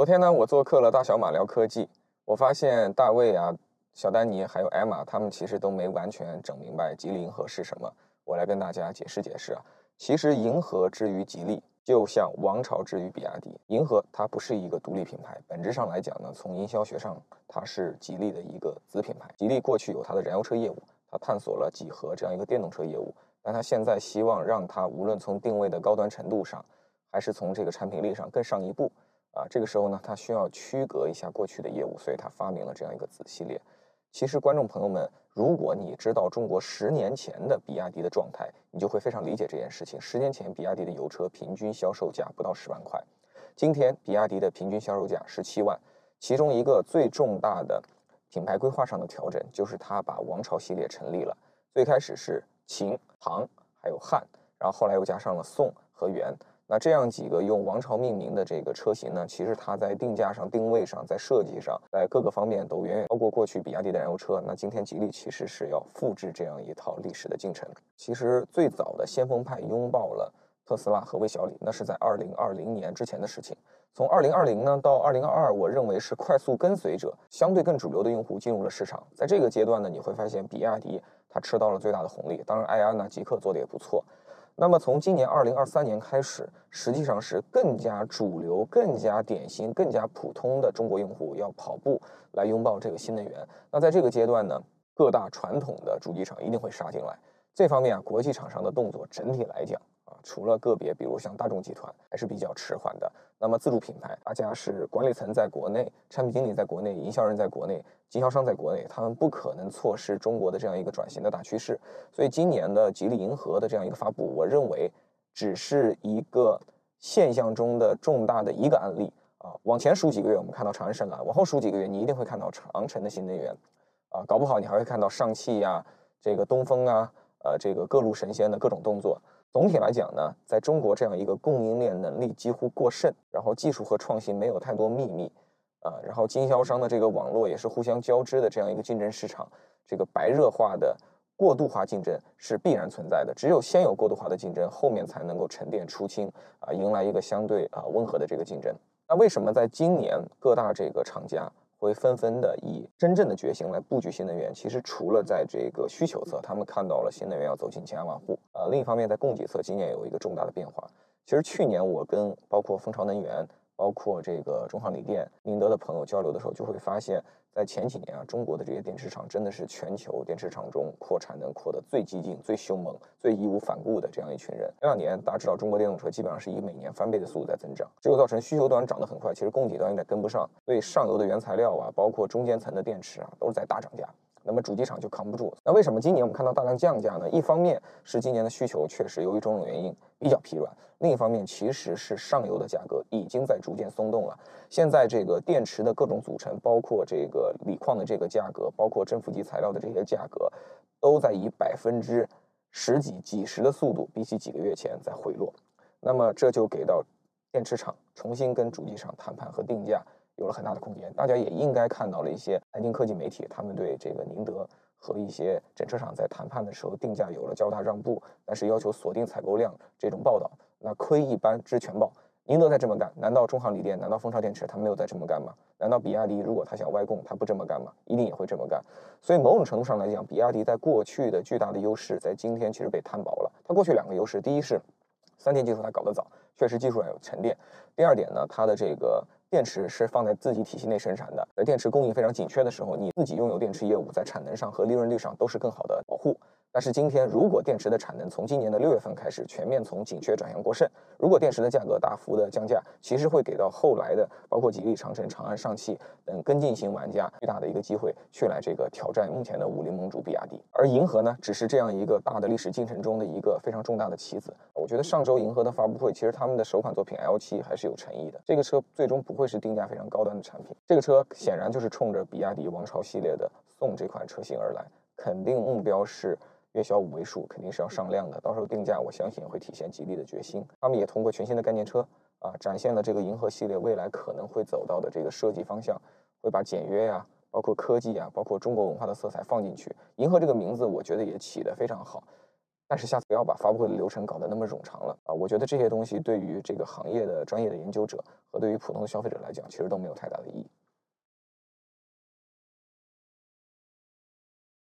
昨天呢，我做客了大小马聊科技，我发现大卫啊、小丹尼还有艾玛，他们其实都没完全整明白吉利银河是什么。我来跟大家解释解释啊。其实银河之于吉利，就像王朝之于比亚迪。银河它不是一个独立品牌，本质上来讲呢，从营销学上，它是吉利的一个子品牌。吉利过去有它的燃油车业务，它探索了几何这样一个电动车业务，但它现在希望让它无论从定位的高端程度上，还是从这个产品力上更上一步。啊，这个时候呢，它需要区隔一下过去的业务，所以它发明了这样一个子系列。其实，观众朋友们，如果你知道中国十年前的比亚迪的状态，你就会非常理解这件事情。十年前，比亚迪的油车平均销售价不到十万块，今天比亚迪的平均销售价十七万。其中一个最重大的品牌规划上的调整，就是它把王朝系列成立了。最开始是秦、唐，还有汉，然后后来又加上了宋和元。那这样几个用王朝命名的这个车型呢，其实它在定价上、定位上、在设计上，在各个方面都远远超过过去比亚迪的燃油车。那今天吉利其实是要复制这样一套历史的进程。其实最早的先锋派拥抱了特斯拉和魏小李，那是在二零二零年之前的事情。从二零二零呢到二零二二，我认为是快速跟随者，相对更主流的用户进入了市场。在这个阶段呢，你会发现比亚迪它吃到了最大的红利。当然，埃安呢、极客做的也不错。那么从今年二零二三年开始，实际上是更加主流、更加典型、更加普通的中国用户要跑步来拥抱这个新能源。那在这个阶段呢，各大传统的主机厂一定会杀进来。这方面啊，国际厂商的动作整体来讲。除了个别，比如像大众集团，还是比较迟缓的。那么自主品牌，大家是管理层在国内，产品经理在国内，营销人在国内，经销商在国内，他们不可能错失中国的这样一个转型的大趋势。所以今年的吉利银河的这样一个发布，我认为只是一个现象中的重大的一个案例啊。往前数几个月，我们看到长安深蓝；往后数几个月，你一定会看到长城的新能源啊，搞不好你还会看到上汽呀、这个东风啊、呃这个各路神仙的各种动作。总体来讲呢，在中国这样一个供应链能力几乎过剩，然后技术和创新没有太多秘密，啊，然后经销商的这个网络也是互相交织的这样一个竞争市场，这个白热化的过度化竞争是必然存在的。只有先有过度化的竞争，后面才能够沉淀出清，啊，迎来一个相对啊温和的这个竞争。那为什么在今年各大这个厂家？会纷纷的以真正的决心来布局新能源。其实除了在这个需求侧，他们看到了新能源要走进千家万户。呃，另一方面在供给侧，今年有一个重大的变化。其实去年我跟包括蜂巢能源。包括这个中航锂电、宁德的朋友交流的时候，就会发现，在前几年啊，中国的这些电池厂真的是全球电池厂中扩产能扩得最激进、最凶猛、最义无反顾的这样一群人。前两年大家知道，中国电动车基本上是以每年翻倍的速度在增长，这就造成需求端涨得很快，其实供给端有点跟不上，所以上游的原材料啊，包括中间层的电池啊，都是在大涨价。那么主机厂就扛不住。那为什么今年我们看到大量降价呢？一方面是今年的需求确实由于种种原因比较疲软，另一方面其实是上游的价格已经在逐渐松动了。现在这个电池的各种组成，包括这个锂矿的这个价格，包括正负极材料的这些价格，都在以百分之十几、几十的速度，比起几个月前在回落。那么这就给到电池厂重新跟主机厂谈判和定价。有了很大的空间，大家也应该看到了一些财经科技媒体，他们对这个宁德和一些整车厂在谈判的时候定价有了较大让步，但是要求锁定采购量这种报道，那亏一斑知全报。宁德在这么干，难道中航锂电，难道蜂巢电池他没有在这么干吗？难道比亚迪如果他想外供，他不这么干吗？一定也会这么干。所以某种程度上来讲，比亚迪在过去的巨大的优势，在今天其实被摊薄了。它过去两个优势，第一是三电技术它搞得早，确实技术上有沉淀；第二点呢，它的这个。电池是放在自己体系内生产的，在电池供应非常紧缺的时候，你自己拥有电池业务，在产能上和利润率上都是更好的保护。但是今天，如果电池的产能从今年的六月份开始全面从紧缺转向过剩，如果电池的价格大幅的降价，其实会给到后来的包括吉利、长城、长安、上汽等跟进型玩家巨大的一个机会，去来这个挑战目前的武林盟主比亚迪。而银河呢，只是这样一个大的历史进程中的一个非常重大的棋子。觉得上周银河的发布会，其实他们的首款作品 L7 还是有诚意的。这个车最终不会是定价非常高端的产品，这个车显然就是冲着比亚迪王朝系列的宋这款车型而来，肯定目标是。月销五位数肯定是要上量的，到时候定价我相信会体现吉利的决心。他们也通过全新的概念车啊，展现了这个银河系列未来可能会走到的这个设计方向，会把简约呀、包括科技啊、包括中国文化的色彩放进去。银河这个名字我觉得也起得非常好，但是下次不要把发布会的流程搞得那么冗长了啊！我觉得这些东西对于这个行业的专业的研究者和对于普通的消费者来讲，其实都没有太大的意义。